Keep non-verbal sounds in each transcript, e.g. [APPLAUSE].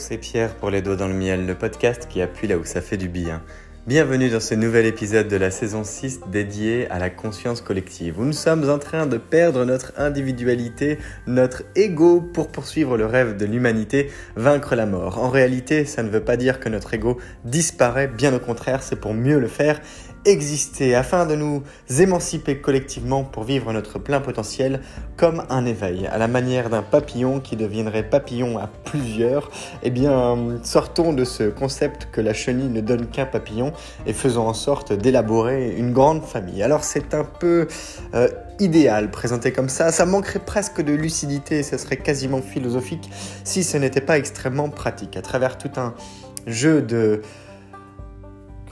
C'est Pierre pour Les Doigts dans le Miel, le podcast qui appuie là où ça fait du bien. Bienvenue dans ce nouvel épisode de la saison 6 dédié à la conscience collective, où nous sommes en train de perdre notre individualité, notre ego pour poursuivre le rêve de l'humanité, vaincre la mort. En réalité, ça ne veut pas dire que notre ego disparaît, bien au contraire, c'est pour mieux le faire exister afin de nous émanciper collectivement pour vivre notre plein potentiel comme un éveil, à la manière d'un papillon qui deviendrait papillon à plusieurs. Eh bien, sortons de ce concept que la chenille ne donne qu'un papillon et faisons en sorte d'élaborer une grande famille. Alors c'est un peu euh, idéal présenté comme ça, ça manquerait presque de lucidité, ça serait quasiment philosophique si ce n'était pas extrêmement pratique. À travers tout un jeu de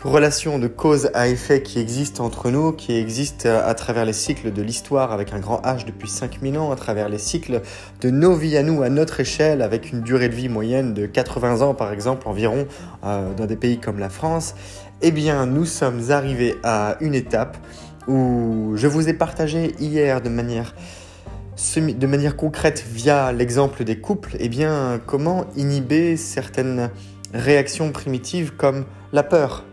relation de cause à effet qui existe entre nous, qui existe à travers les cycles de l'histoire avec un grand H depuis 5000 ans, à travers les cycles de nos vies à nous, à notre échelle, avec une durée de vie moyenne de 80 ans par exemple environ euh, dans des pays comme la France, eh bien nous sommes arrivés à une étape où je vous ai partagé hier de manière de manière concrète via l'exemple des couples, eh bien comment inhiber certaines réactions primitives comme la peur,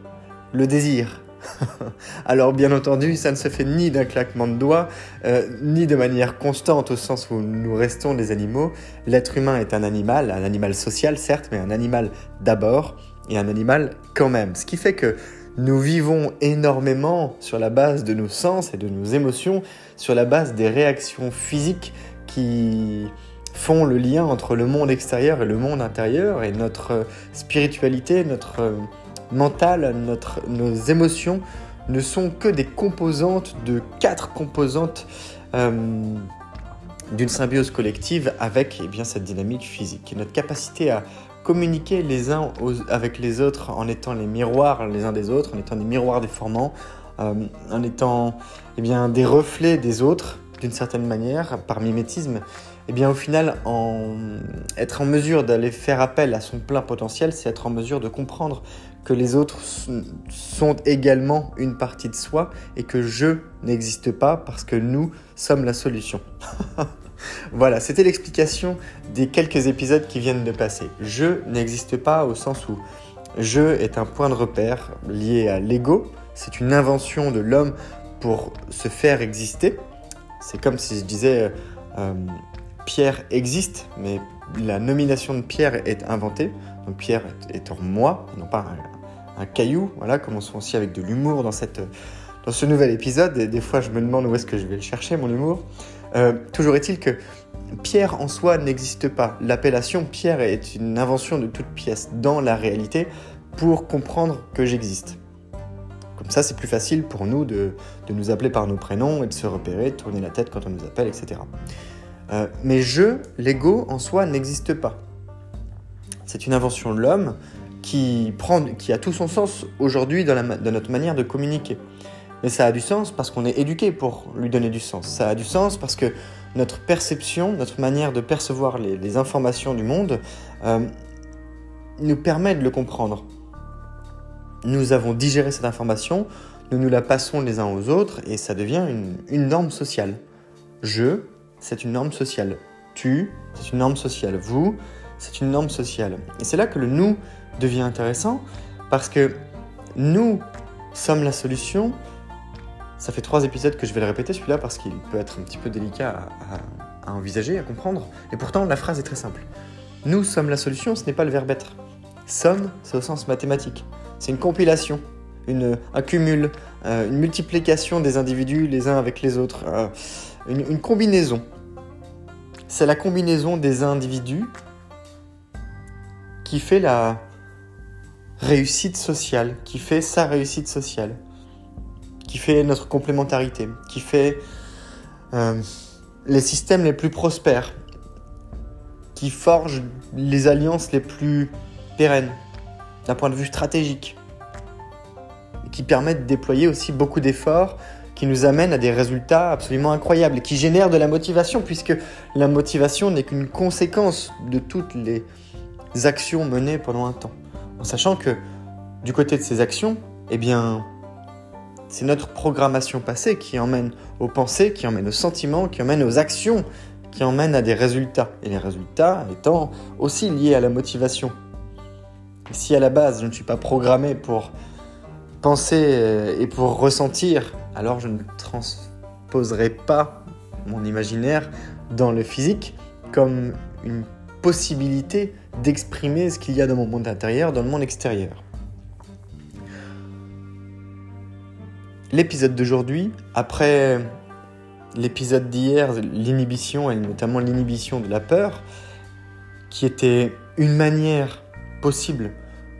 le désir. [LAUGHS] Alors bien entendu, ça ne se fait ni d'un claquement de doigts, euh, ni de manière constante au sens où nous restons des animaux. L'être humain est un animal, un animal social certes, mais un animal d'abord et un animal quand même. Ce qui fait que nous vivons énormément sur la base de nos sens et de nos émotions, sur la base des réactions physiques qui font le lien entre le monde extérieur et le monde intérieur et notre spiritualité, notre mental, nos émotions ne sont que des composantes de quatre composantes euh, d'une symbiose collective avec eh bien, cette dynamique physique. notre capacité à communiquer les uns avec les autres en étant les miroirs les uns des autres, en étant des miroirs déformants, euh, en étant eh des reflets des autres d'une certaine manière, par mimétisme, eh bien au final, être en mesure d'aller faire appel à son plein potentiel, c'est être en mesure de comprendre que les autres sont également une partie de soi et que je n'existe pas parce que nous sommes la solution. [LAUGHS] voilà, c'était l'explication des quelques épisodes qui viennent de passer. Je n'existe pas au sens où je est un point de repère lié à l'ego. C'est une invention de l'homme pour se faire exister. C'est comme si je disais euh, Pierre existe, mais la nomination de Pierre est inventée. Donc Pierre étant moi, non pas un caillou, voilà, commençons aussi avec de l'humour dans, dans ce nouvel épisode. Et des fois, je me demande où est-ce que je vais le chercher, mon humour. Euh, toujours est-il que Pierre en soi n'existe pas. L'appellation Pierre est une invention de toute pièce dans la réalité pour comprendre que j'existe. Comme ça, c'est plus facile pour nous de, de, nous appeler par nos prénoms et de se repérer, de tourner la tête quand on nous appelle, etc. Euh, mais je, l'ego en soi, n'existe pas. C'est une invention de l'homme qui, prend, qui a tout son sens aujourd'hui dans, notre manière de communiquer. Mais ça a du sens parce qu'on est éduqué pour lui donner du sens. Ça a du sens parce que notre perception, notre manière de percevoir les, informations du monde euh, nous permet de le comprendre. Nous avons digéré cette information, nous nous la passons les uns aux autres et ça devient une, une norme sociale. Je, c'est une norme sociale. Tu, c'est une norme sociale. Vous, c'est une norme sociale. Et c'est là que le nous devient intéressant parce que nous sommes la solution. Ça fait trois épisodes que je vais le répéter celui-là parce qu'il peut être un petit peu délicat à, envisager, à comprendre. Et pourtant, la phrase est très simple. Nous sommes la solution, ce n'est pas le verbe être. Somme, c'est au sens mathématique. C'est une compilation, une, un euh, une multiplication des individus les uns avec les autres, euh, une combinaison. C'est la combinaison des individus qui fait la, réussite sociale, qui fait sa réussite sociale, qui fait notre complémentarité, qui fait euh, les systèmes les plus prospères, qui forge les alliances les plus pérennes d'un point de vue stratégique, qui permet de déployer aussi beaucoup d'efforts qui nous amènent à des résultats absolument incroyables et qui génèrent de la motivation, puisque la motivation n'est qu'une conséquence de toutes les actions menées pendant un temps en sachant que du côté de ces actions, eh bien, c'est notre programmation passée qui emmène aux pensées, qui emmène aux sentiments, qui emmène aux actions, qui emmène à des résultats. Et les résultats étant aussi liés à la motivation. Si à la base je ne suis pas programmé pour penser euh, et pour ressentir, alors je ne transposerai pas mon imaginaire dans le physique comme une possibilité d'exprimer ce qu'il y a dans mon monde intérieur, dans le monde extérieur. L'épisode d'aujourd'hui, après l'épisode d'hier, l'inhibition, et notamment l'inhibition de la peur, qui était une manière possible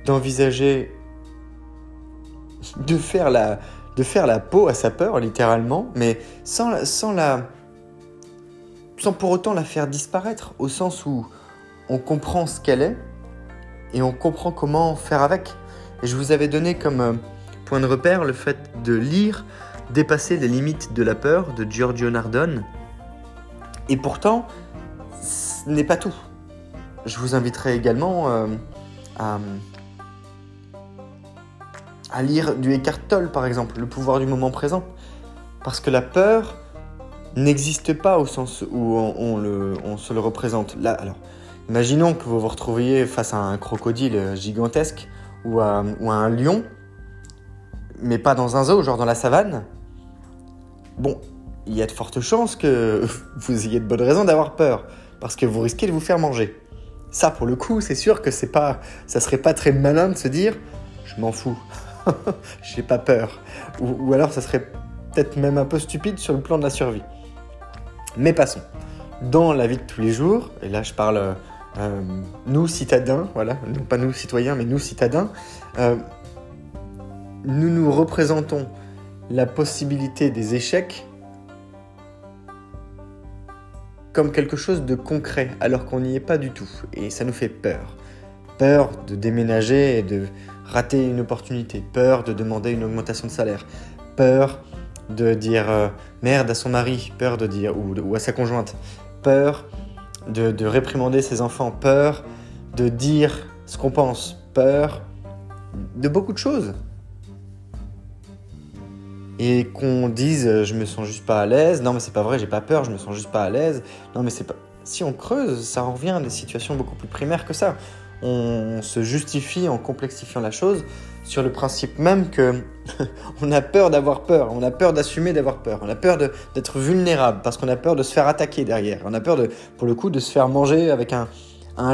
d'envisager de faire la, peau à sa peur, littéralement, mais sans, sans pour autant la faire disparaître, au sens où on comprend ce qu'elle est et on comprend comment faire avec. Et je vous avais donné comme euh, point de repère le fait de lire Dépasser les limites de la peur de Giorgio Nardone. Et pourtant, ce n'est pas tout. Je vous inviterai également euh, à, lire du Eckhart Tolle, par exemple, Le pouvoir du moment présent. Parce que la peur n'existe pas au sens où on, se le représente. Là, imaginons que vous vous retrouviez face à un crocodile gigantesque ou à, ou un lion, mais pas dans un zoo, genre dans la savane. Bon, il y a de fortes chances que [LAUGHS] vous ayez de bonnes raisons d'avoir peur, parce que vous risquez de vous faire manger. Ça, pour le coup, c'est sûr que c'est pas, ça serait pas très malin de se dire, je m'en fous, [LAUGHS] j'ai pas peur. Ou, alors, ça serait peut-être même un peu stupide sur le plan de la survie. Mais passons. Dans la vie de tous les jours, et là je parle euh, nous citadins, voilà, non pas nous citoyens, mais nous citadins, euh, nous nous représentons la possibilité des échecs comme quelque chose de concret, alors qu'on n'y est pas du tout. Et ça nous fait peur. Peur de déménager et de rater une opportunité. Peur de demander une augmentation de salaire. Peur de dire euh, merde à son mari. Peur de dire, ou, à sa conjointe. Peur de, de réprimander ses enfants. Peur de dire ce qu'on pense. Peur de beaucoup de choses et qu'on dise je me sens juste pas à l'aise, non mais c'est pas vrai, j'ai pas peur, je me sens juste pas à l'aise, non mais c'est pas. Si on creuse, ça en revient à des situations beaucoup plus primaires que ça. On se justifie en complexifiant la chose sur le principe même que [LAUGHS] on a peur d'avoir peur, on a peur d'assumer d'avoir peur, on a peur d'être vulnérable parce qu'on a peur de se faire attaquer derrière, on a peur de, pour le coup de se faire manger avec un,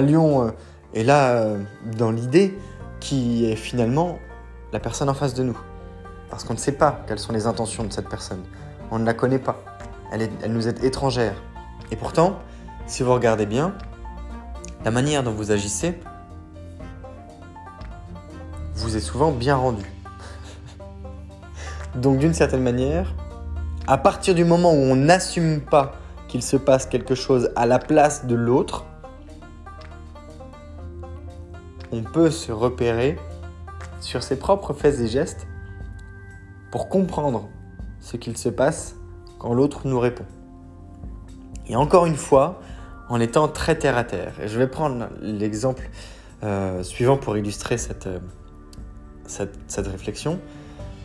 lion. Euh, et là, euh, dans l'idée qui est finalement la personne en face de nous parce qu'on ne sait pas quelles sont les intentions de cette personne. On ne la connaît pas. Elle nous est étrangère. Et pourtant, si vous regardez bien, la manière dont vous agissez vous est souvent bien rendue. Donc d'une certaine manière, à partir du moment où on n'assume pas qu'il se passe quelque chose à la place de l'autre, on peut se repérer sur ses propres faits et gestes pour comprendre ce qu'il se passe quand l'autre nous répond. Et encore une fois, en étant très terre à terre. Et je vais prendre l'exemple euh, suivant pour illustrer cette, euh, cette, réflexion.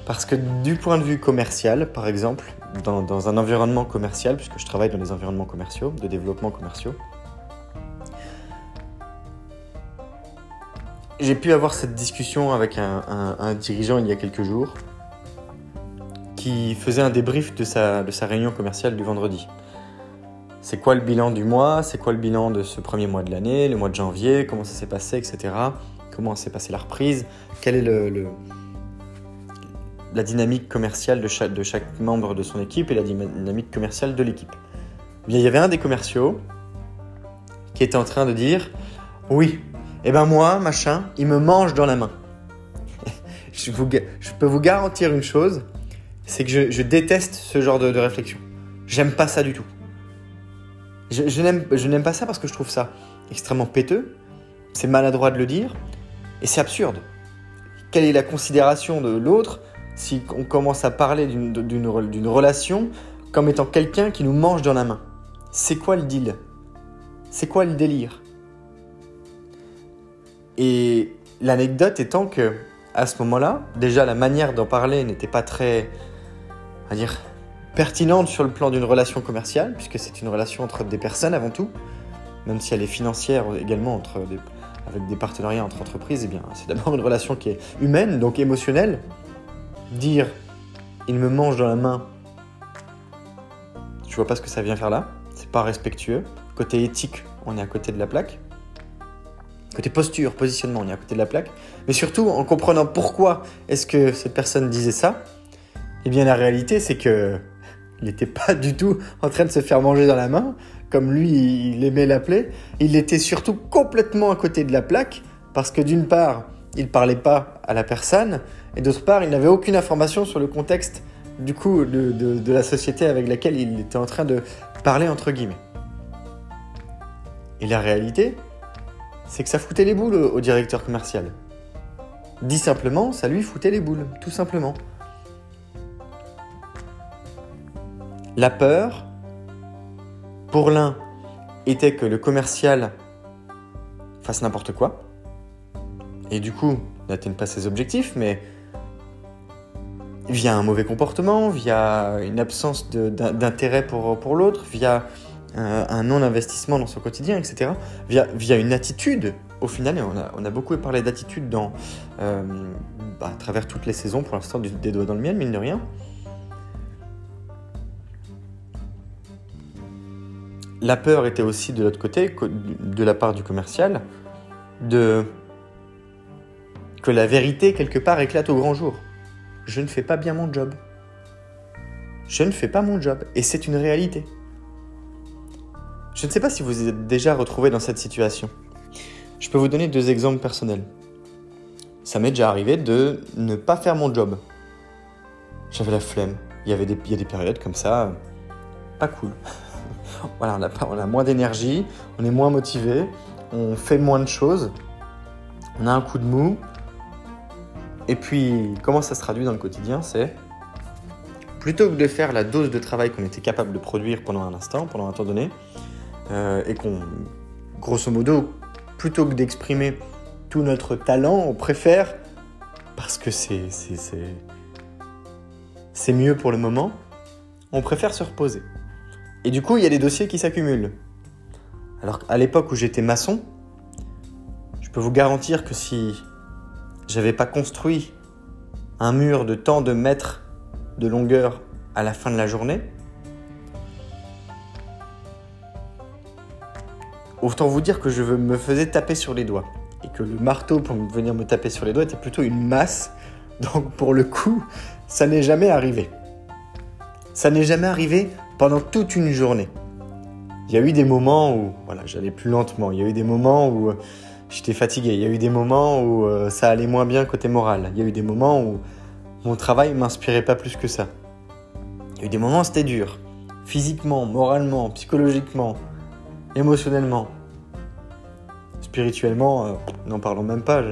Parce que du point de vue commercial, par exemple, dans, un environnement commercial, puisque je travaille dans des environnements commerciaux, de développement commerciaux, j'ai pu avoir cette discussion avec un dirigeant il y a quelques jours qui faisait un débrief de sa, de sa réunion commerciale du vendredi. C'est quoi le bilan du mois? C'est quoi le bilan de ce premier mois de l'année, le mois de janvier? Comment ça s'est passé, etc. Comment s'est passée la reprise Quelle est la dynamique commerciale de chaque, de membre de son équipe et la dynamique commerciale de l'équipe eh Bien, il y avait un des commerciaux qui était en train de dire Oui, eh ben moi, machin, il me mange dans la main. [LAUGHS] je, peux vous garantir une chose c'est que je, déteste ce genre de, réflexion. J'aime pas ça du tout. Je, je n'aime pas ça parce que je trouve ça extrêmement péteux, c'est maladroit de le dire, et c'est absurde. Quelle est la considération de l'autre si on commence à parler d'une relation comme étant quelqu'un qui nous mange dans la main? C'est quoi le deal? C'est quoi le délire? Et l'anecdote étant que, à ce moment-là, déjà la manière d'en parler n'était pas très à dire, pertinente sur le plan d'une relation commerciale, puisque c'est une relation entre des personnes avant tout, même si elle est financière également entre avec des partenariats entre entreprises, eh bien, c'est d'abord une relation qui est humaine, donc émotionnelle. Dire il me mange dans la main, je vois pas ce que ça vient faire là, c'est pas respectueux. Côté éthique, on est à côté de la plaque. Côté posture, positionnement, on est à côté de la plaque. Mais surtout, en comprenant pourquoi est-ce que cette personne disait ça, eh bien la réalité, c'est que il n'était pas du tout en train de se faire manger dans la main, comme lui, il aimait l'appeler. Il était surtout complètement à côté de la plaque, parce que d'une part, il parlait pas à la personne, et d'autre part, il n'avait aucune information sur le contexte du coup de, de, la société avec laquelle il était en train de parler entre guillemets. Et la réalité, c'est que ça foutait les boules au directeur commercial. Dit simplement, ça lui foutait les boules, tout simplement. La peur, pour l'un, était que le commercial fasse n'importe quoi, et du coup n'atteigne pas ses objectifs, mais via un mauvais comportement, via une absence d'intérêt pour, l'autre, via un, non-investissement dans son quotidien, etc. Via, une attitude, au final, on a, on a beaucoup parlé d'attitude dans, euh, bah, à travers toutes les saisons, pour l'instant, des doigts dans le miel, mine de rien. La peur était aussi de l'autre côté, de la part du commercial, de que la vérité, quelque part, éclate au grand jour. Je ne fais pas bien mon job. Je ne fais pas mon job. Et c'est une réalité. Je ne sais pas si vous êtes déjà retrouvé dans cette situation. Je peux vous donner deux exemples personnels. Ça m'est déjà arrivé de ne pas faire mon job. J'avais la flemme. Il y, avait il y a des périodes comme ça, pas cool. Voilà, on a, moins d'énergie, on est moins motivé, on fait moins de choses, on a un coup de mou. Et puis, comment ça se traduit dans le quotidien C'est plutôt que de faire la dose de travail qu'on était capable de produire pendant un instant, pendant un temps donné, euh, et qu'on, grosso modo, plutôt que d'exprimer tout notre talent, on préfère, parce que c'est, c'est, mieux pour le moment, on préfère se reposer. Et du coup, il y a des dossiers qui s'accumulent. Alors à l'époque où j'étais maçon, je peux vous garantir que si j'avais pas construit un mur de tant de mètres de longueur à la fin de la journée, Autant vous dire que je me faisais taper sur les doigts. Et que le marteau pour venir me taper sur les doigts était plutôt une masse. Donc pour le coup, ça n'est jamais arrivé. Ça n'est jamais arrivé pendant toute une journée. Il y a eu des moments où voilà, j'allais plus lentement. Il y a eu des moments où euh, j'étais fatigué. Il y a eu des moments où euh, ça allait moins bien côté moral. Il y a eu des moments où mon travail m'inspirait pas plus que ça. Il y a eu des moments où c'était dur. Physiquement, moralement, psychologiquement, émotionnellement. Spirituellement, euh, n'en parlons même pas.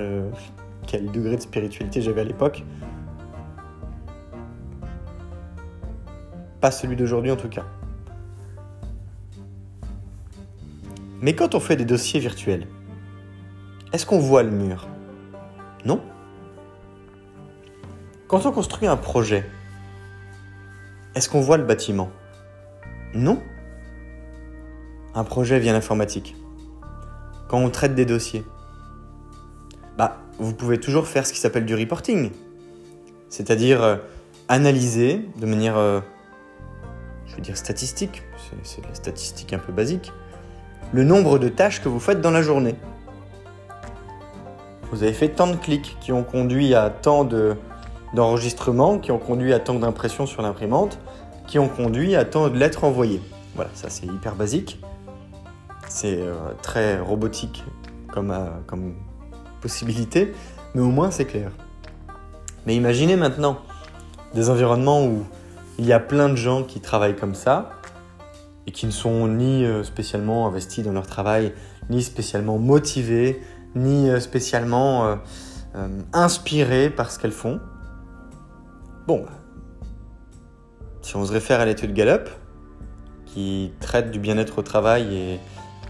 Quel degré de spiritualité j'avais à l'époque. Pas celui d'aujourd'hui en tout cas. Mais quand on fait des dossiers virtuels, est-ce qu'on voit le mur? Non? Quand on construit un projet, est-ce qu'on voit le bâtiment? Non? Un projet via l'informatique? Quand on traite des dossiers? Bah, vous pouvez toujours faire ce qui s'appelle du reporting, c'est-à-dire euh, analyser de manière, euh, je veux dire statistique, c'est la statistique un peu basique, le nombre de tâches que vous faites dans la journée. Vous avez fait tant de clics qui ont conduit à tant d'enregistrements, qui ont conduit à tant d'impressions sur l'imprimante, qui ont conduit à tant de lettres envoyées. Voilà, ça c'est hyper basique. C'est euh, très robotique comme, euh, comme possibilité, mais au moins c'est clair. Mais imaginez maintenant des environnements où il y a plein de gens qui travaillent comme ça et qui ne sont ni euh, spécialement investis dans leur travail, ni spécialement motivés, ni spécialement inspirés par ce qu'elles font. Bon, si on se réfère à l'étude Gallup, qui traite du bien-être au travail et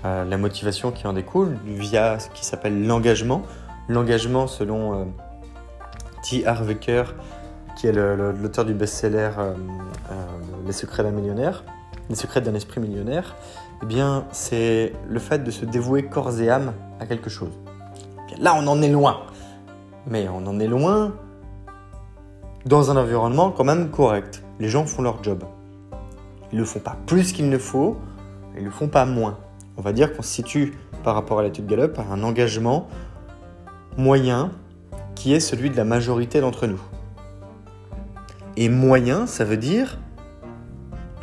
la motivation qui en découle via ce qui s'appelle l'engagement. L'engagement selon euh, T. Harvecker, qui est l'auteur du best-seller euh, euh, Les secrets d'un millionnaire, Les secrets d'un esprit millionnaire, eh bien c'est le fait de se dévouer corps et âme à quelque chose. Là, on en est loin. Mais on en est loin dans un environnement quand même correct. Les gens font leur job. Ils ne le font pas plus qu'il ne faut, ils ne le font pas moins. On va dire qu'on se situe par rapport à l'étude Gallup à un engagement moyen qui est celui de la majorité d'entre nous. Et moyen, ça veut dire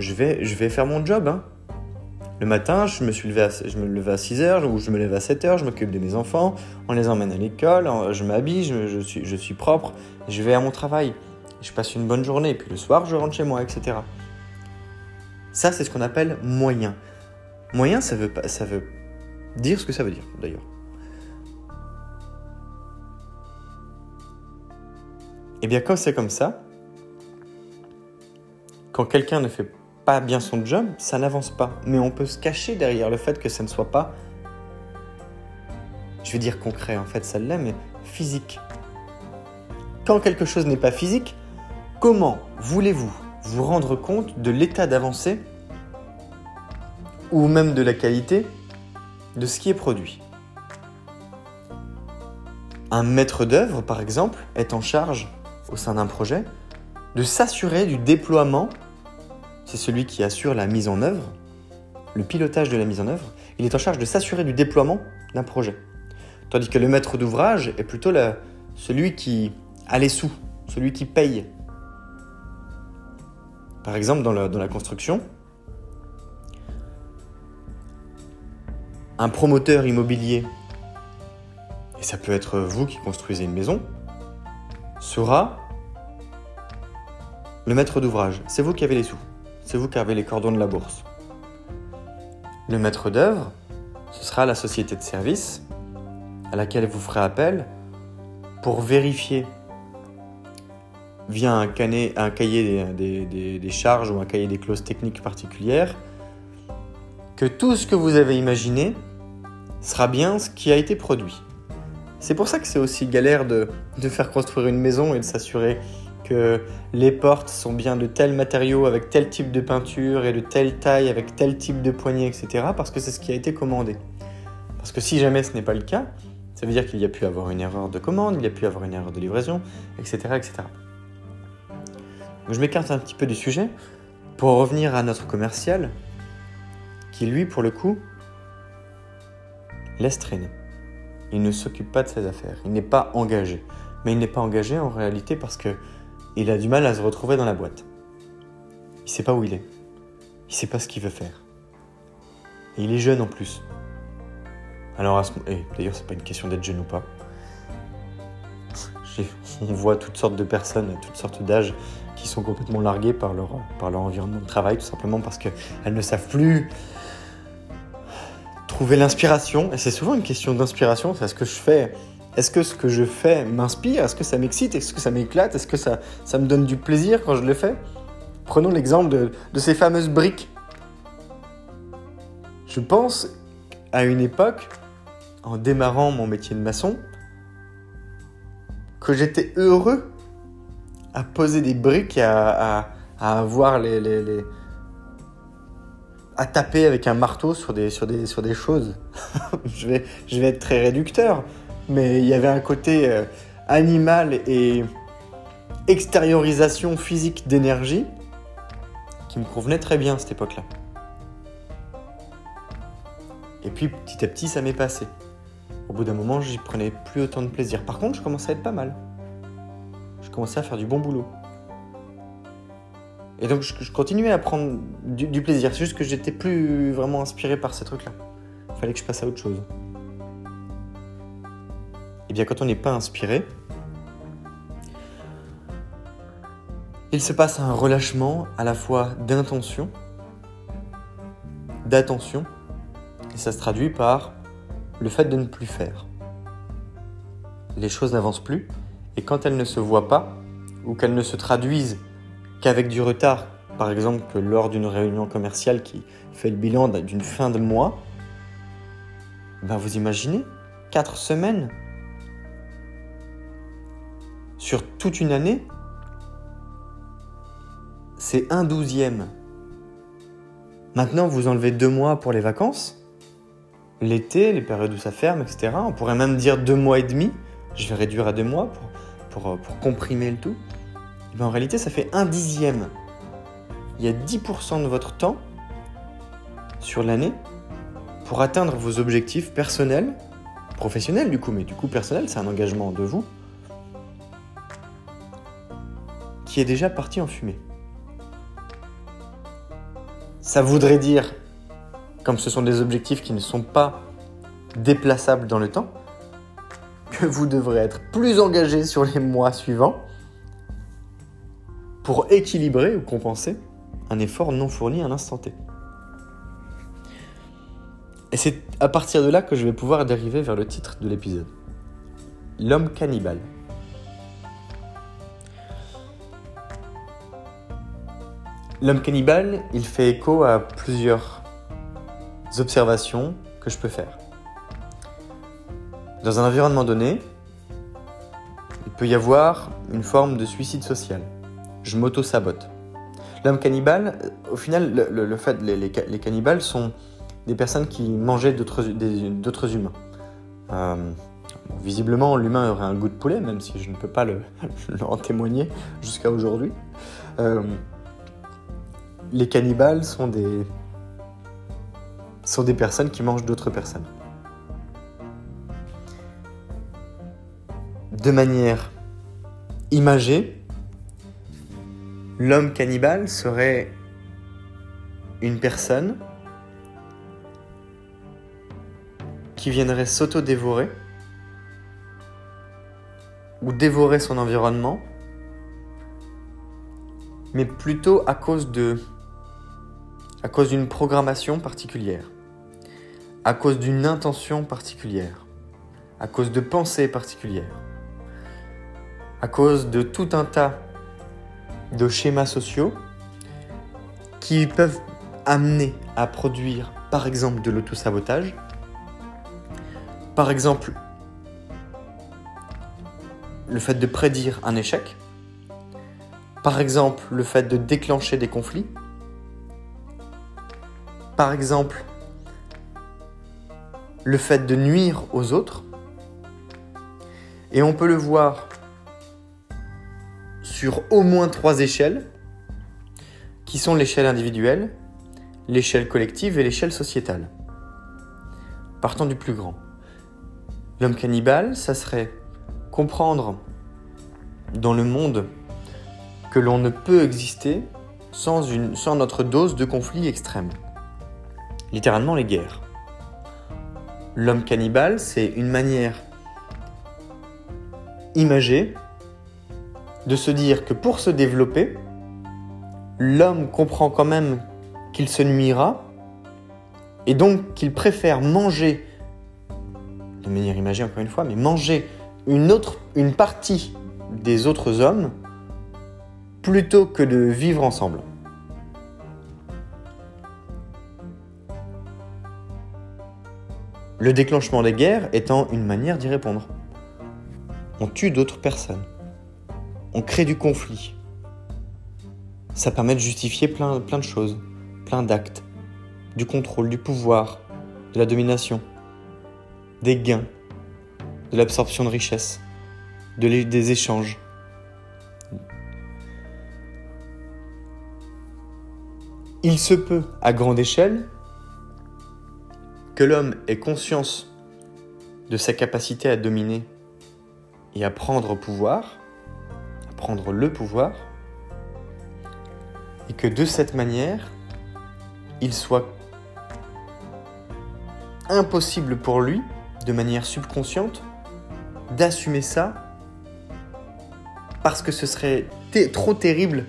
je vais, je vais faire mon job. Hein. Le matin, je me, suis levé à, je me à 6 h ou je me lève à 7 h je m'occupe de mes enfants, on les emmène à l'école, je m'habille, je, suis, je suis propre, je vais à mon travail, je passe une bonne journée, puis le soir, je rentre chez moi, etc. Ça, c'est ce qu'on appelle moyen. Moyen, ça veut, ça veut dire ce que ça veut dire, d'ailleurs. Et eh bien, quand c'est comme ça, quand quelqu'un ne fait pas bien son job, ça n'avance pas. Mais on peut se cacher derrière le fait que ça ne soit pas, je vais dire concret, en fait ça l'est, mais physique. Quand quelque chose n'est pas physique, comment voulez-vous vous rendre compte de l'état d'avancée ou même de la qualité de ce qui est produit? Un maître d'œuvre, par exemple, est en charge, au sein d'un projet, de s'assurer du déploiement c'est celui qui assure la mise en œuvre, le pilotage de la mise en œuvre. Il est en charge de s'assurer du déploiement d'un projet. Tandis que le maître d'ouvrage est plutôt celui qui a les sous, celui qui paye. Par exemple, dans la construction, un promoteur immobilier, et ça peut être vous qui construisez une maison, sera le maître d'ouvrage. C'est vous qui avez les sous c'est vous qui avez les cordons de la bourse. Le maître d'œuvre, ce sera la société de service à laquelle vous ferez appel pour vérifier via un, cahier des, charges ou un cahier des clauses techniques particulières que tout ce que vous avez imaginé sera bien ce qui a été produit. C'est pour ça que c'est aussi galère de faire construire une maison et de s'assurer que les portes sont bien de tel matériau avec tel type de peinture et de telle taille avec tel type de poignée, etc. Parce que c'est ce qui a été commandé. Parce que si jamais ce n'est pas le cas, ça veut dire qu'il y a pu avoir une erreur de commande, il y a pu avoir une erreur de livraison, etc. etc. je m'écarte un petit peu du sujet pour revenir à notre commercial qui, lui, pour le coup, laisse traîner. Il ne s'occupe pas de ses affaires, il n'est pas engagé. Mais il n'est pas engagé en réalité parce que il a du mal à se retrouver dans la boîte. Il sait pas où il est. Il sait pas ce qu'il veut faire. Et il est jeune en plus. Alors, à ce... d'ailleurs, c'est pas une question d'être jeune ou pas. On voit toutes sortes de personnes, toutes sortes d'âges qui sont complètement largués par leur, par leur environnement de travail, tout simplement parce qu'elles ne savent plus trouver l'inspiration. Et c'est souvent une question d'inspiration. C'est ce que je fais est-ce que ce que je fais m'inspire? Est-ce que ça m'excite? Est-ce que ça m'éclate? Est-ce que ça, me donne du plaisir quand je le fais? Prenons l'exemple de, ces fameuses briques. Je pense à une époque, en démarrant mon métier de maçon, que j'étais heureux à poser des briques à, à, avoir les, les, à taper avec un marteau sur des, choses. [LAUGHS] je vais être très réducteur, mais il y avait un côté euh, animal et extériorisation physique d'énergie qui me convenait très bien à cette époque-là. Et puis petit à petit, ça m'est passé. Au bout d'un moment, j'y prenais plus autant de plaisir. Par contre, je commençais à être pas mal. Je commençais à faire du bon boulot. Et donc, je, continuais à prendre du, plaisir. C'est juste que j'étais plus vraiment inspiré par ces trucs-là. Il fallait que je passe à autre chose. Eh bien quand on n'est pas inspiré, il se passe un relâchement à la fois d'intention, d'attention, et ça se traduit par le fait de ne plus faire. Les choses n'avancent plus, et quand elles ne se voient pas, ou qu'elles ne se traduisent qu'avec du retard, par exemple lors d'une réunion commerciale qui fait le bilan d'une fin de mois, ben vous imaginez, quatre semaines sur toute une année, c'est un douzième. Maintenant, vous enlevez deux mois pour les vacances, l'été, les périodes où ça ferme, etc. On pourrait même dire deux mois et demi. Je vais réduire à deux mois pour, pour, pour comprimer le tout. Et bien en réalité, ça fait un dixième. Il y a 10% de votre temps sur l'année pour atteindre vos objectifs personnels, professionnels du coup, mais du coup personnel, c'est un engagement de vous, qui est déjà parti en fumée. Ça voudrait dire, comme ce sont des objectifs qui ne sont pas déplaçables dans le temps, que vous devrez être plus engagé sur les mois suivants pour équilibrer ou compenser un effort non fourni à l'instant T. Et c'est à partir de là que je vais pouvoir dériver vers le titre de l'épisode. L'homme cannibale. L'homme cannibale, il fait écho à plusieurs observations que je peux faire. Dans un environnement donné, il peut y avoir une forme de suicide social. Je m'auto-sabote. L'homme cannibale, au final, le, fait, les, les, cannibales sont des personnes qui mangeaient d'autres humains. Euh, visiblement, l'humain aurait un goût de poulet, même si je ne peux pas le, [LAUGHS] en témoigner jusqu'à aujourd'hui. Euh, les cannibales sont des, personnes qui mangent d'autres personnes. De manière imagée, l'homme cannibale serait une personne qui viendrait s'auto-dévorer ou dévorer son environnement, mais plutôt à cause de à cause d'une programmation particulière, à cause d'une intention particulière, à cause de pensées particulières, à cause de tout un tas de schémas sociaux qui peuvent amener à produire par exemple de l'autosabotage, par exemple le fait de prédire un échec, par exemple le fait de déclencher des conflits, par exemple le fait de nuire aux autres, et on peut le voir sur au moins trois échelles, qui sont l'échelle individuelle, l'échelle collective et l'échelle sociétale. Partant du plus grand. L'homme cannibale, ça serait comprendre dans le monde que l'on ne peut exister sans, une, sans notre dose de conflit extrême. Littéralement les guerres. L'homme cannibale, c'est une manière imagée de se dire que pour se développer, l'homme comprend quand même qu'il se nuira et donc qu'il préfère manger, de manière imagée encore une fois, mais manger une, une partie des autres hommes plutôt que de vivre ensemble. Le déclenchement des guerres étant une manière d'y répondre. On tue d'autres personnes on crée du conflit. Ça permet de justifier plein, de choses, plein d'actes, du contrôle, du pouvoir, de la domination, des gains, de l'absorption de richesses, de des échanges. Il se peut, à grande échelle, que l'homme ait conscience de sa capacité à dominer et à prendre pouvoir, prendre le pouvoir et que de cette manière, il soit impossible pour lui, de manière subconsciente, d'assumer ça parce que ce serait trop terrible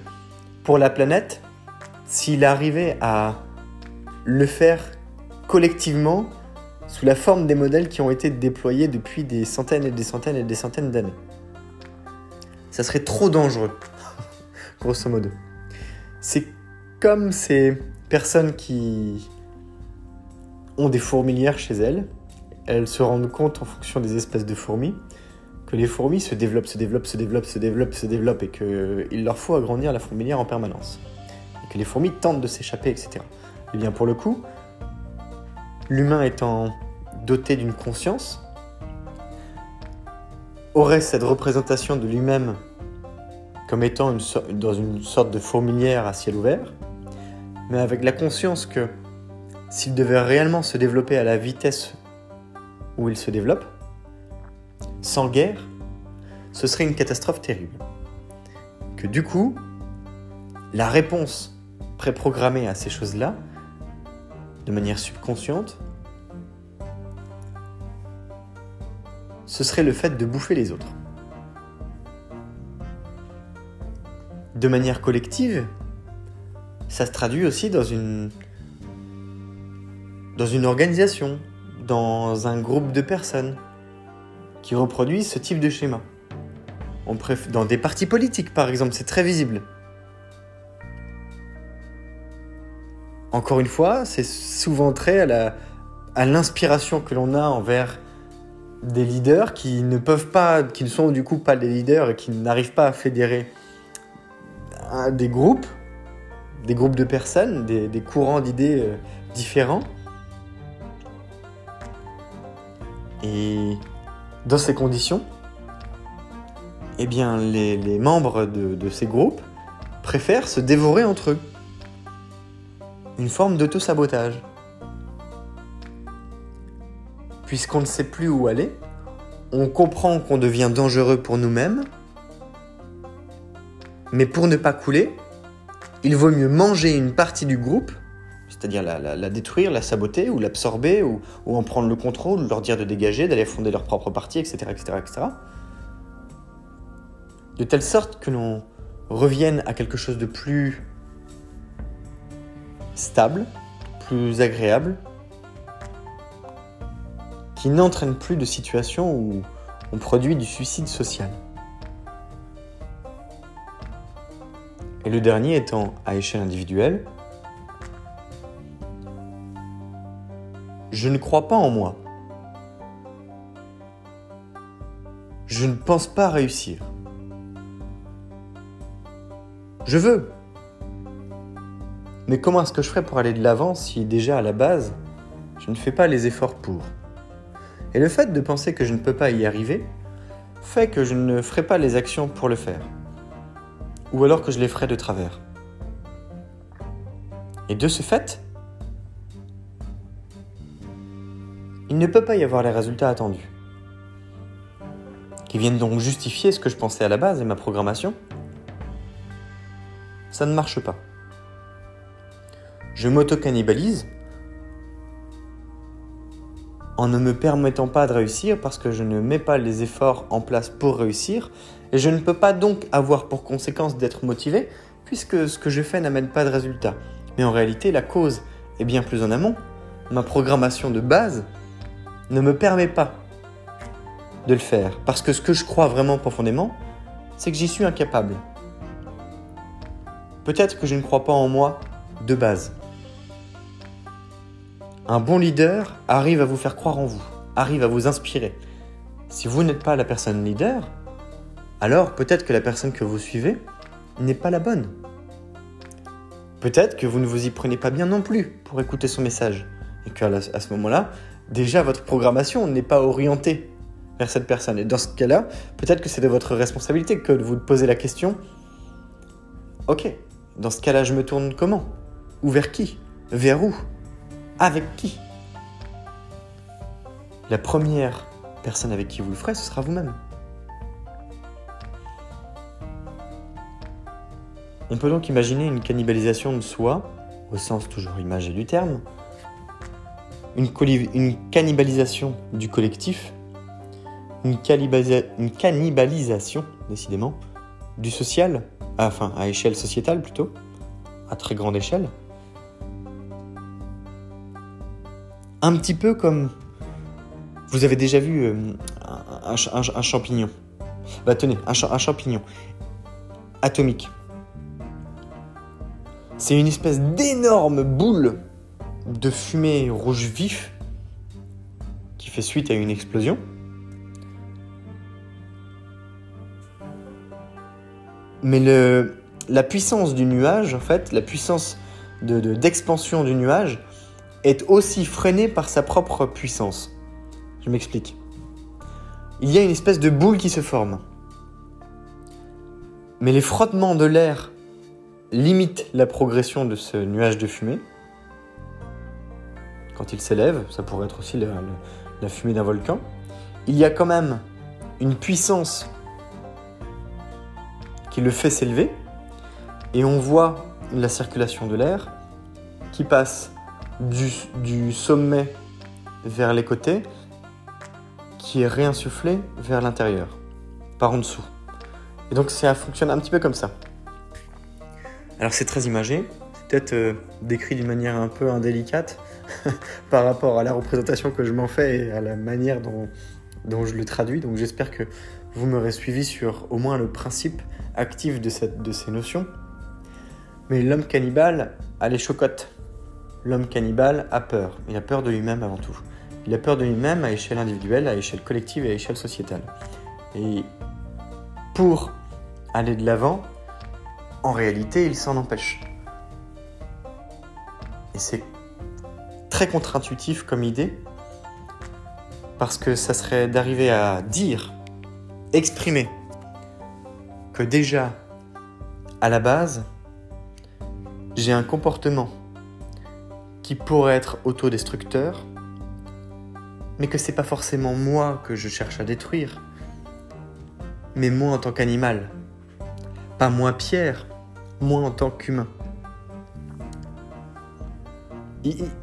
pour la planète s'il arrivait à le faire collectivement sous la forme des modèles qui ont été déployés depuis des centaines et des centaines et des centaines d'années ça serait trop dangereux, [LAUGHS] grosso modo. C'est comme ces personnes qui ont des fourmilières chez elles, elles se rendent compte en fonction des espèces de fourmis que les fourmis se développent, se développent, se développent, se développent, se développent et qu'il leur faut agrandir la fourmilière en permanence. Et que les fourmis tentent de s'échapper, etc. Et eh bien pour le coup, l'humain étant doté d'une conscience, aurait cette représentation de lui-même comme étant dans une sorte de fourmilière à ciel ouvert, mais avec la conscience que s'il devait réellement se développer à la vitesse où il se développe, sans guerre, ce serait une catastrophe terrible. Que du coup, la réponse préprogrammée à ces choses-là, de manière subconsciente, ce serait le fait de bouffer les autres. De manière collective, ça se traduit aussi dans une dans une organisation, dans un groupe de personnes qui reproduisent ce type de schéma. Dans des partis politiques, par exemple, c'est très visible. Encore une fois, c'est souvent la à l'inspiration que l'on a envers des leaders qui ne peuvent pas, qui ne sont du coup pas des leaders et qui n'arrivent pas à fédérer des groupes, des groupes de personnes, des, courants d'idées euh, différents. Et dans ces conditions, eh bien, les, membres de, ces groupes préfèrent se dévorer entre eux. Une forme d'auto-sabotage. Puisqu'on ne sait plus où aller, on comprend qu'on devient dangereux pour nous-mêmes, mais pour ne pas couler, il vaut mieux manger une partie du groupe c'est-à-dire la, détruire, la saboter ou l'absorber ou, en prendre le contrôle, leur dire de dégager, d'aller fonder leur propre parti, etc., etc., etc. De telle sorte que l'on revienne à quelque chose de plus stable, plus agréable, qui n'entraîne plus de situations où on produit du suicide social. Et le dernier étant à échelle individuelle, Je ne crois pas en moi. Je ne pense pas réussir. Je veux. Mais comment est-ce que je ferais pour aller de l'avant si déjà à la base, je ne fais pas les efforts pour? Et le fait de penser que je ne peux pas y arriver fait que je ne ferai pas les actions pour le faire. Ou alors que je les ferai de travers. Et de ce fait, il ne peut pas y avoir les résultats attendus, qui viennent donc justifier ce que je pensais à la base et ma programmation. Ça ne marche pas. Je m'auto-cannibalise en ne me permettant pas de réussir parce que je ne mets pas les efforts en place pour réussir et je ne peux pas donc avoir pour conséquence d'être motivé puisque ce que je fais n'amène pas de résultat. Mais en réalité, la cause est bien plus en amont. Ma programmation de base ne me permet pas de le faire. Parce que ce que je crois vraiment profondément, c'est que j'y suis incapable. Peut-être que je ne crois pas en moi de base. Un bon leader arrive à vous faire croire en vous, arrive à vous inspirer. Si vous n'êtes pas la personne leader, alors peut-être que la personne que vous suivez n'est pas la bonne. Peut-être que vous ne vous y prenez pas bien non plus pour écouter son message. Et qu'à ce moment-là, déjà votre programmation n'est pas orientée vers cette personne. Et dans ce cas-là, peut-être que c'est de votre responsabilité que de vous poser la question, ok, dans ce cas-là, je me tourne comment? Ou vers qui? Vers où? Avec qui? La première personne avec qui vous le ferez, ce sera vous-même. On peut donc imaginer une cannibalisation de soi, au sens toujours imagé du terme, une, cannibalisation du collectif, une, cannibalisation, décidément, du social, enfin à échelle sociétale plutôt, à très grande échelle. Un petit peu comme vous avez déjà vu euh, un, champignon. Bah tenez, un champignon atomique. C'est une espèce d'énorme boule de fumée rouge vif qui fait suite à une explosion. Mais le, la puissance du nuage, en fait, la puissance d'expansion de, du nuage est aussi freinée par sa propre puissance. Je m'explique. Il y a une espèce de boule qui se forme. Mais les frottements de l'air limitent la progression de ce nuage de fumée. Quand il s'élève, ça pourrait être aussi la, la fumée d'un volcan. Il y a quand même une puissance qui le fait s'élever. Et on voit la circulation de l'air qui passe du, sommet vers les côtés, qui est réinsufflé vers l'intérieur, par en dessous. Et donc ça fonctionne un petit peu comme ça. Alors c'est très imagé, peut-être euh, décrit d'une manière un peu indélicate [LAUGHS] par rapport à la représentation que je m'en fais et à la manière dont, dont je le traduis. Donc j'espère que vous m'aurez suivi sur au moins le principe actif de, cette, de ces notions. Mais l'homme cannibale a les chocottes. L'homme cannibale a peur. Il a peur de lui-même avant tout. Il a peur de lui-même à échelle individuelle, à échelle collective et à échelle sociétale. Et pour aller de l'avant, en réalité, il s'en empêche. Et c'est très contre-intuitif comme idée, parce que ça serait d'arriver à dire, exprimer, que déjà, à la base, j'ai un comportement qui pourrait être autodestructeur, mais que c'est pas forcément moi que je cherche à détruire, mais moi en tant qu'animal. Pas moi Pierre, moi en tant qu'humain.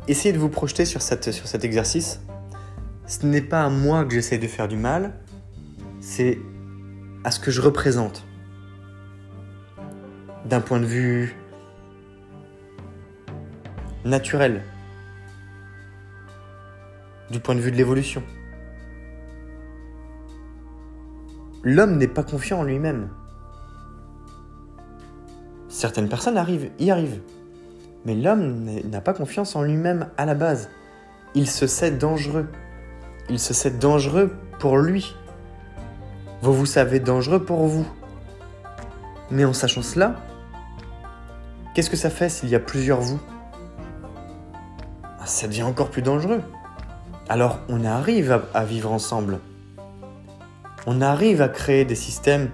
Essayez de vous projeter sur, cet exercice. Ce n'est pas à moi que j'essaie de faire du mal, c'est à ce que je représente. D'un point de vue naturel, du point de vue de l'évolution. L'homme n'est pas confiant en lui-même. Certaines personnes arrivent, y arrivent. Mais l'homme n'a pas confiance en lui-même à la base. Il se sait dangereux. Il se sait dangereux pour lui. Vous vous savez dangereux pour vous. Mais en sachant cela, qu'est-ce que ça fait s'il y a plusieurs vous? Ça devient encore plus dangereux. Alors on arrive à, vivre ensemble. On arrive à créer des systèmes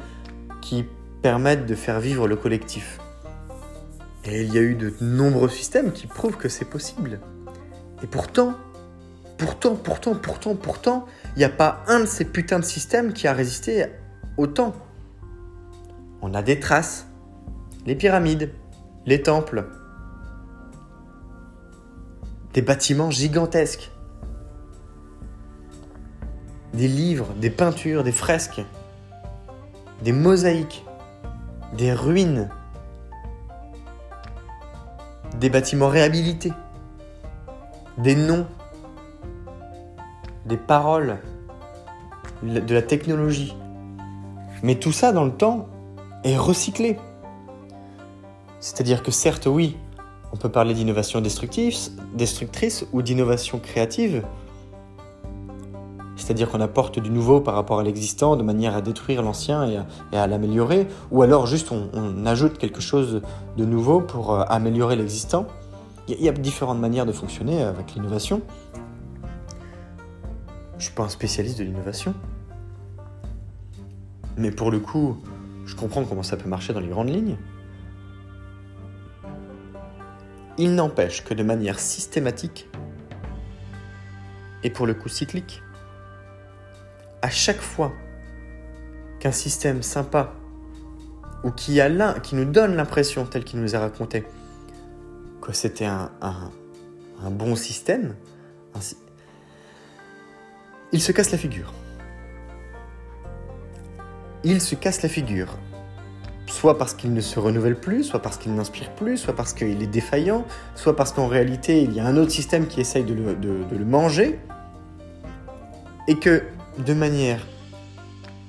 qui permettent de faire vivre le collectif. Et il y a eu de nombreux systèmes qui prouvent que c'est possible. Et pourtant, pourtant, pourtant, pourtant, pourtant, il n'y a pas un de ces putains de systèmes qui a résisté au temps. On a des traces. Les pyramides, les temples, des bâtiments gigantesques, des livres, des peintures, des fresques, des mosaïques, des ruines, des bâtiments réhabilités, des noms, des paroles, de la technologie. Mais tout ça dans le temps est recyclé. C'est-à-dire que certes, oui, on peut parler d'innovation destructrice ou d'innovation créative, c'est-à-dire qu'on apporte du nouveau par rapport à l'existant de manière à détruire l'ancien et à, l'améliorer, ou alors juste on, ajoute quelque chose de nouveau pour euh, améliorer l'existant. Il y, a différentes manières de fonctionner avec l'innovation. Je ne suis pas un spécialiste de l'innovation, mais pour le coup, je comprends comment ça peut marcher dans les grandes lignes. Il n'empêche que de manière systématique, et pour le coup cyclique, à chaque fois qu'un système sympa ou qui, a qui nous donne l'impression, tel qu'il nous a raconté, que c'était un, bon système, il se casse la figure. Il se casse la figure soit parce qu'il ne se renouvelle plus, soit parce qu'il n'inspire plus, soit parce qu'il est défaillant, soit parce qu'en réalité il y a un autre système qui essaye de le, manger, et que de manière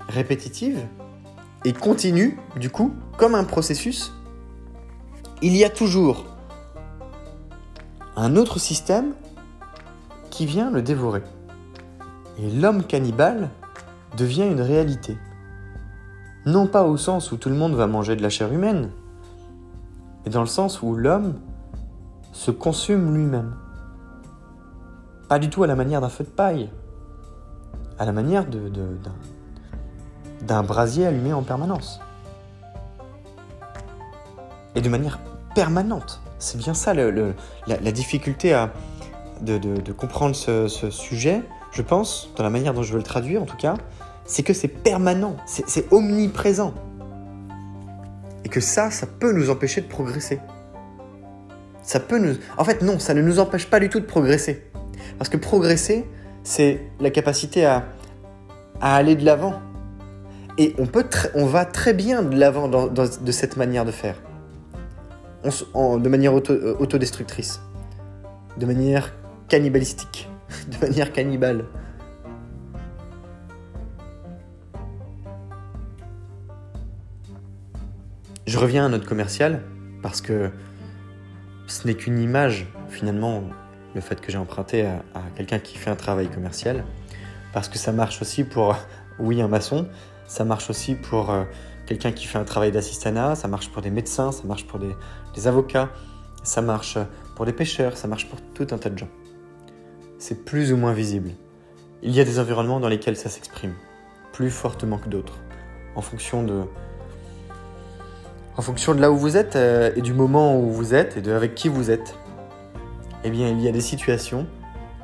répétitive et continue, du coup, comme un processus, il y a toujours un autre système qui vient le dévorer. Et l'homme cannibale devient une réalité. Non pas au sens où tout le monde va manger de la chair humaine, mais dans le sens où l'homme se consume lui-même. Pas du tout à la manière d'un feu de paille, à la manière d'un brasier allumé en permanence. Et de manière permanente. C'est bien ça la, difficulté à, de, comprendre ce, sujet, je pense, dans la manière dont je veux le traduire en tout cas, c'est que c'est permanent, c'est omniprésent. Et que ça, ça peut nous empêcher de progresser. Ça peut nous... En fait, non, ça ne nous empêche pas du tout de progresser. Parce que progresser, c'est la capacité à, aller de l'avant. Et on, peut on va très bien de l'avant de cette manière de faire. de manière euh, autodestructrice. De manière cannibalistique. [LAUGHS] De manière cannibale. Je reviens à notre commercial parce que ce n'est qu'une image finalement le fait que j'ai emprunté à, quelqu'un qui fait un travail commercial parce que ça marche aussi pour [LAUGHS] oui un maçon, ça marche aussi pour euh, quelqu'un qui fait un travail d'assistanat, ça marche pour des médecins, ça marche pour des, des avocats, ça marche pour des pêcheurs, ça marche pour tout un tas de gens. C'est plus ou moins visible. Il y a des environnements dans lesquels ça s'exprime, plus fortement que d'autres, en fonction de, en fonction de là où vous êtes euh, et du moment où vous êtes et de avec qui vous êtes, eh bien, il y a des situations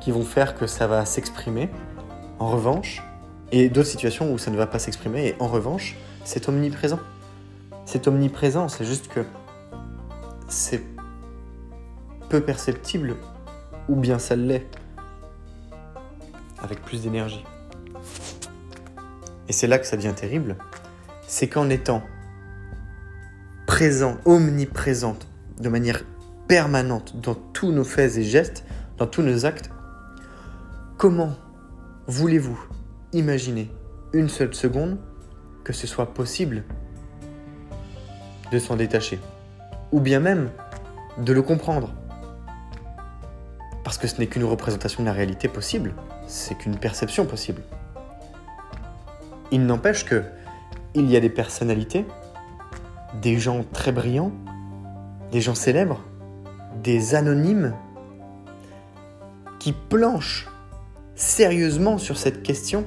qui vont faire que ça va s'exprimer. En revanche, et d'autres situations où ça ne va pas s'exprimer. Et en revanche, c'est omniprésent. C'est omniprésent, c'est juste que c'est peu perceptible ou bien ça l'est avec plus d'énergie. Et c'est là que ça devient terrible, c'est qu'en étant présent, omniprésente, de manière permanente dans tous nos faits et gestes, dans tous nos actes, comment voulez-vous imaginer une seule seconde que ce soit possible de s'en détacher? Ou bien même de le comprendre? Parce que ce n'est qu'une représentation de la réalité possible, c'est qu'une perception possible. Il n'empêche que il y a des personnalités des gens très brillants, des gens célèbres, des anonymes qui planchent sérieusement sur cette question.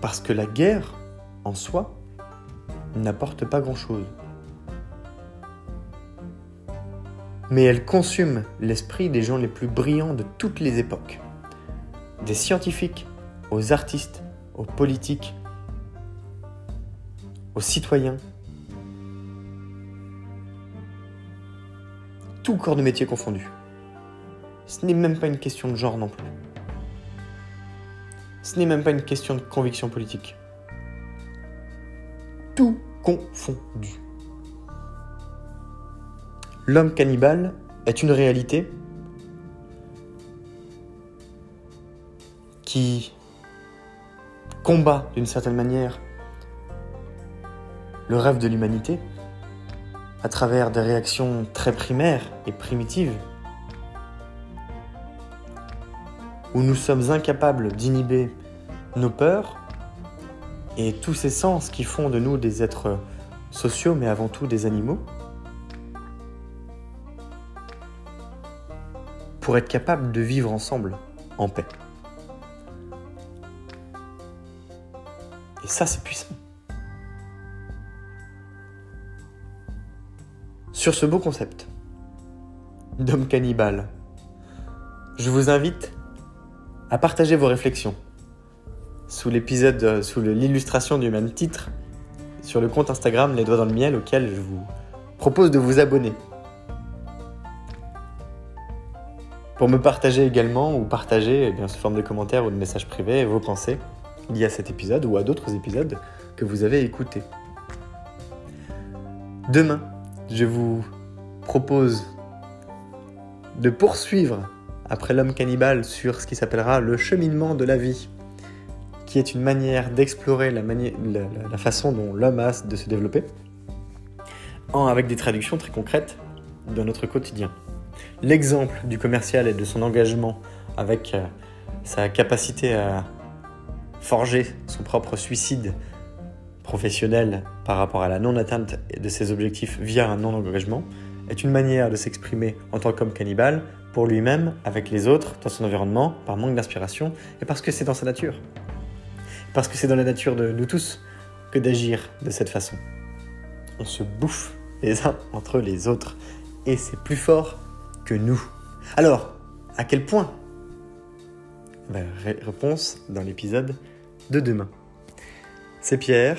Parce que la guerre, en soi, n'apporte pas grand-chose. Mais elle consume l'esprit des gens les plus brillants de toutes les époques. Des scientifiques aux artistes, aux politiques, aux citoyens, tout corps de métier confondu. Ce n'est même pas une question de genre non plus. Ce n'est même pas une question de conviction politique. Tout confondu. L'homme cannibale est une réalité qui combat d'une certaine manière le rêve de l'humanité, à travers des réactions très primaires et primitives, où nous sommes incapables d'inhiber nos peurs et tous ces sens qui font de nous des êtres sociaux, mais avant tout des animaux, pour être capables de vivre ensemble en paix. Et ça, c'est puissant. Sur ce beau concept d'homme cannibale. Je vous invite à partager vos réflexions sous l'épisode, euh, sous l'illustration du même titre, sur le compte Instagram Les Doigts dans le Miel auquel je vous propose de vous abonner. Pour me partager également ou partager eh bien, sous forme de commentaires ou de messages privés vos pensées liées à cet épisode ou à d'autres épisodes que vous avez écoutés. Demain, je vous propose de poursuivre après l'homme cannibale sur ce qui s'appellera le cheminement de la vie, qui est une manière d'explorer la, façon dont l'homme a de se développer, avec des traductions très concrètes de notre quotidien. L'exemple du commercial et de son engagement avec euh, sa capacité à forger son propre suicide professionnel par rapport à la non-atteinte de ses objectifs via un non-engagement est une manière de s'exprimer en tant qu'homme cannibale pour lui-même, avec les autres, dans son environnement, par manque d'inspiration, et parce que c'est dans sa nature. Parce que c'est dans la nature de nous tous que d'agir de cette façon. On se bouffe les uns entre les autres, et c'est plus fort que nous. Alors, à quel point Réponse dans l'épisode de demain? C'est Pierre,